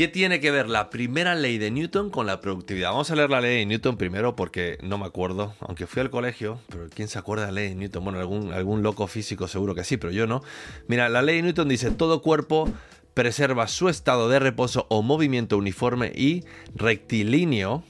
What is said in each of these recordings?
¿Qué tiene que ver la primera ley de Newton con la productividad? Vamos a leer la ley de Newton primero porque no me acuerdo, aunque fui al colegio, pero ¿quién se acuerda de la ley de Newton? Bueno, algún, algún loco físico seguro que sí, pero yo no. Mira, la ley de Newton dice, todo cuerpo preserva su estado de reposo o movimiento uniforme y rectilíneo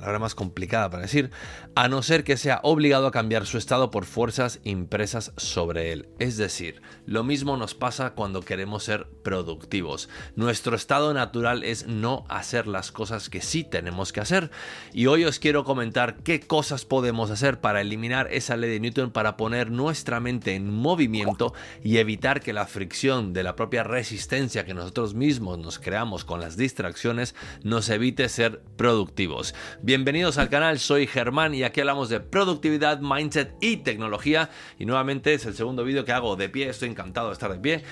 palabra más complicada para decir, a no ser que sea obligado a cambiar su estado por fuerzas impresas sobre él. Es decir, lo mismo nos pasa cuando queremos ser productivos. Nuestro estado natural es no hacer las cosas que sí tenemos que hacer. Y hoy os quiero comentar qué cosas podemos hacer para eliminar esa ley de Newton, para poner nuestra mente en movimiento y evitar que la fricción de la propia resistencia que nosotros mismos nos creamos con las distracciones nos evite ser productivos. Bienvenidos al canal, soy Germán y aquí hablamos de productividad, mindset y tecnología. Y nuevamente es el segundo vídeo que hago de pie, estoy encantado de estar de pie.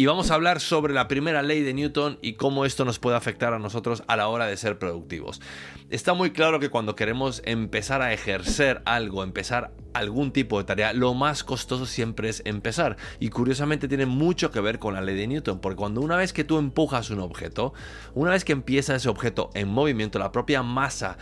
Y vamos a hablar sobre la primera ley de Newton y cómo esto nos puede afectar a nosotros a la hora de ser productivos. Está muy claro que cuando queremos empezar a ejercer algo, empezar algún tipo de tarea, lo más costoso siempre es empezar. Y curiosamente tiene mucho que ver con la ley de Newton, porque cuando una vez que tú empujas un objeto, una vez que empieza ese objeto en movimiento, la propia masa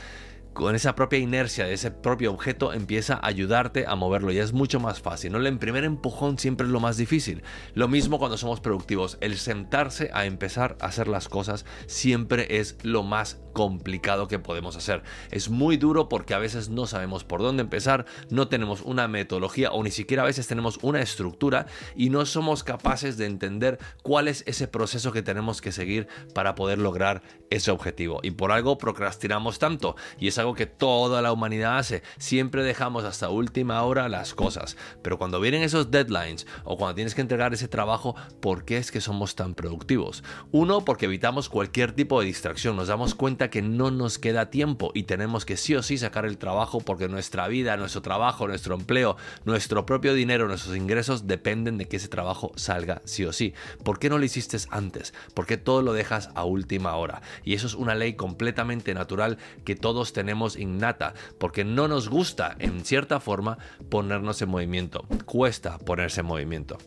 con esa propia inercia de ese propio objeto empieza a ayudarte a moverlo y es mucho más fácil. ¿no? El primer empujón siempre es lo más difícil. Lo mismo cuando somos productivos. El sentarse a empezar a hacer las cosas siempre es lo más complicado que podemos hacer. Es muy duro porque a veces no sabemos por dónde empezar, no tenemos una metodología o ni siquiera a veces tenemos una estructura y no somos capaces de entender cuál es ese proceso que tenemos que seguir para poder lograr ese objetivo. Y por algo procrastinamos tanto y es algo que toda la humanidad hace. Siempre dejamos hasta última hora las cosas. Pero cuando vienen esos deadlines o cuando tienes que entregar ese trabajo, ¿por qué es que somos tan productivos? Uno, porque evitamos cualquier tipo de distracción. Nos damos cuenta que no nos queda tiempo y tenemos que sí o sí sacar el trabajo porque nuestra vida, nuestro trabajo, nuestro empleo, nuestro propio dinero, nuestros ingresos dependen de que ese trabajo salga sí o sí. ¿Por qué no lo hiciste antes? ¿Por qué todo lo dejas a última hora? Y eso es una ley completamente natural que todos tenemos innata, porque no nos gusta, en cierta forma, ponernos en movimiento. Cuesta ponerse en movimiento.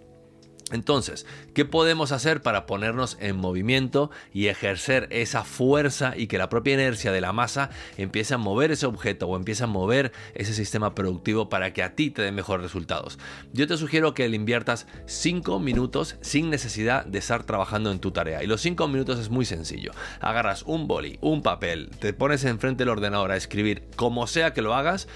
Entonces, ¿qué podemos hacer para ponernos en movimiento y ejercer esa fuerza y que la propia inercia de la masa empiece a mover ese objeto o empiece a mover ese sistema productivo para que a ti te dé mejores resultados? Yo te sugiero que le inviertas 5 minutos sin necesidad de estar trabajando en tu tarea. Y los 5 minutos es muy sencillo. Agarras un boli, un papel, te pones enfrente del ordenador a escribir como sea que lo hagas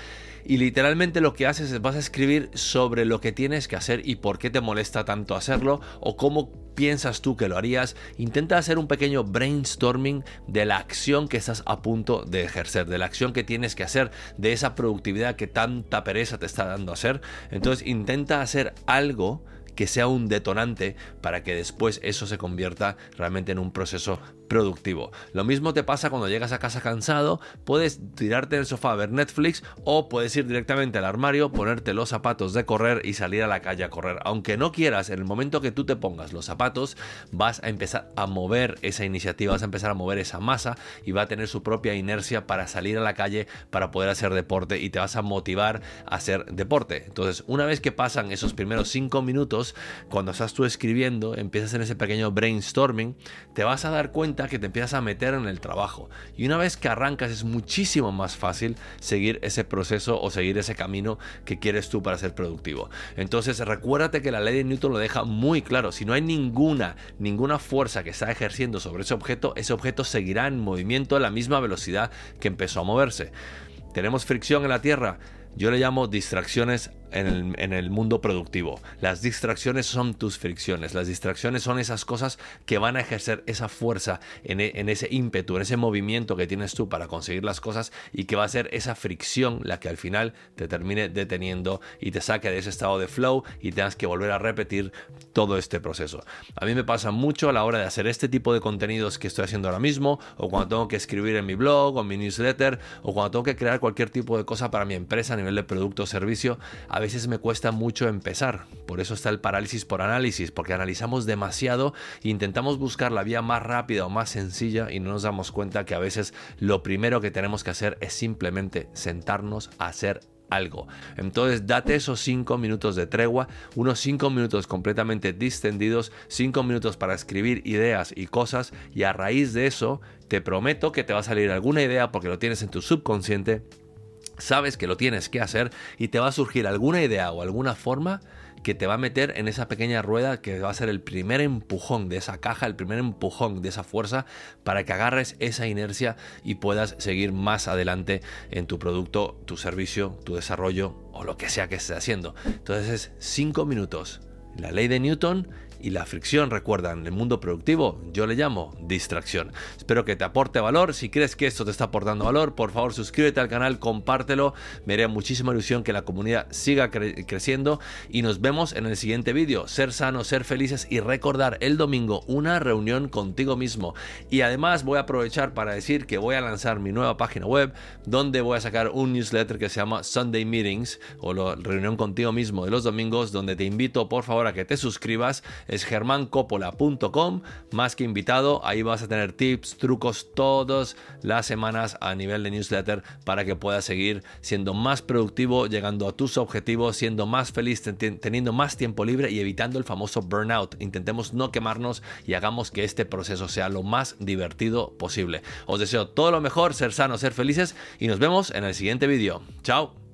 y literalmente lo que haces es vas a escribir sobre lo que tienes que hacer y por qué te molesta tanto hacerlo o cómo piensas tú que lo harías. Intenta hacer un pequeño brainstorming de la acción que estás a punto de ejercer, de la acción que tienes que hacer, de esa productividad que tanta pereza te está dando hacer. Entonces intenta hacer algo que sea un detonante para que después eso se convierta realmente en un proceso productivo. Lo mismo te pasa cuando llegas a casa cansado, puedes tirarte en el sofá a ver Netflix o puedes ir directamente al armario, ponerte los zapatos de correr y salir a la calle a correr. Aunque no quieras, en el momento que tú te pongas los zapatos, vas a empezar a mover esa iniciativa, vas a empezar a mover esa masa y va a tener su propia inercia para salir a la calle, para poder hacer deporte y te vas a motivar a hacer deporte. Entonces, una vez que pasan esos primeros cinco minutos, cuando estás tú escribiendo, empiezas en ese pequeño brainstorming, te vas a dar cuenta que te empiezas a meter en el trabajo. Y una vez que arrancas es muchísimo más fácil seguir ese proceso o seguir ese camino que quieres tú para ser productivo. Entonces recuérdate que la ley de Newton lo deja muy claro. Si no hay ninguna, ninguna fuerza que está ejerciendo sobre ese objeto, ese objeto seguirá en movimiento a la misma velocidad que empezó a moverse. Tenemos fricción en la Tierra. Yo le llamo distracciones en el, mundo productivo. Las distracciones son tus fricciones, las distracciones son esas cosas que van a ejercer esa fuerza en, e, en, ese ímpetu, en ese movimiento que tienes tú para conseguir las cosas y que va a ser esa fricción la que al final te termine deteniendo y te saque de ese estado de flow y tengas que volver a repetir todo este proceso. A mí me pasa mucho a la hora de hacer este tipo de contenidos que estoy haciendo ahora mismo o cuando tengo que escribir en mi blog o en mi newsletter o cuando tengo que crear cualquier tipo de cosa para mi empresa a nivel de producto o servicio. Veces me cuesta mucho empezar. Por eso está el parálisis por análisis, porque analizamos demasiado e intentamos buscar la vía más rápida o más sencilla y no nos damos cuenta que a veces lo primero que tenemos que hacer es simplemente sentarnos a hacer algo. Entonces date esos 5 minutos de tregua, unos 5 minutos completamente distendidos, 5 minutos para escribir ideas y cosas y a raíz de eso te prometo que te va a salir alguna idea porque lo tienes en tu subconsciente sabes que lo tienes que hacer y te va a surgir alguna idea o alguna forma que te va a meter en esa pequeña rueda que va a ser el primer empujón de esa caja, el primer empujón de esa fuerza para que agarres esa inercia y puedas seguir más adelante en tu producto, tu servicio, tu desarrollo o lo que sea que estés haciendo. Entonces es 5 minutos. La ley de Newton y la fricción, recuerdan, en el mundo productivo yo le llamo distracción. Espero que te aporte valor. Si crees que esto te está aportando valor, por favor suscríbete al canal, compártelo. Me haría muchísima ilusión que la comunidad siga creciendo y nos vemos en el siguiente vídeo. Ser sanos, ser felices y recordar el domingo una reunión contigo mismo. Y además voy a aprovechar para decir que voy a lanzar mi nueva página web donde voy a sacar un newsletter que se llama Sunday Meetings o la reunión contigo mismo de los domingos donde te invito por favor a que te suscribas es germancopola.com, más que invitado, ahí vas a tener tips, trucos todas las semanas a nivel de newsletter para que puedas seguir siendo más productivo, llegando a tus objetivos, siendo más feliz, teniendo más tiempo libre y evitando el famoso burnout. Intentemos no quemarnos y hagamos que este proceso sea lo más divertido posible. Os deseo todo lo mejor, ser sanos, ser felices y nos vemos en el siguiente vídeo. Chao.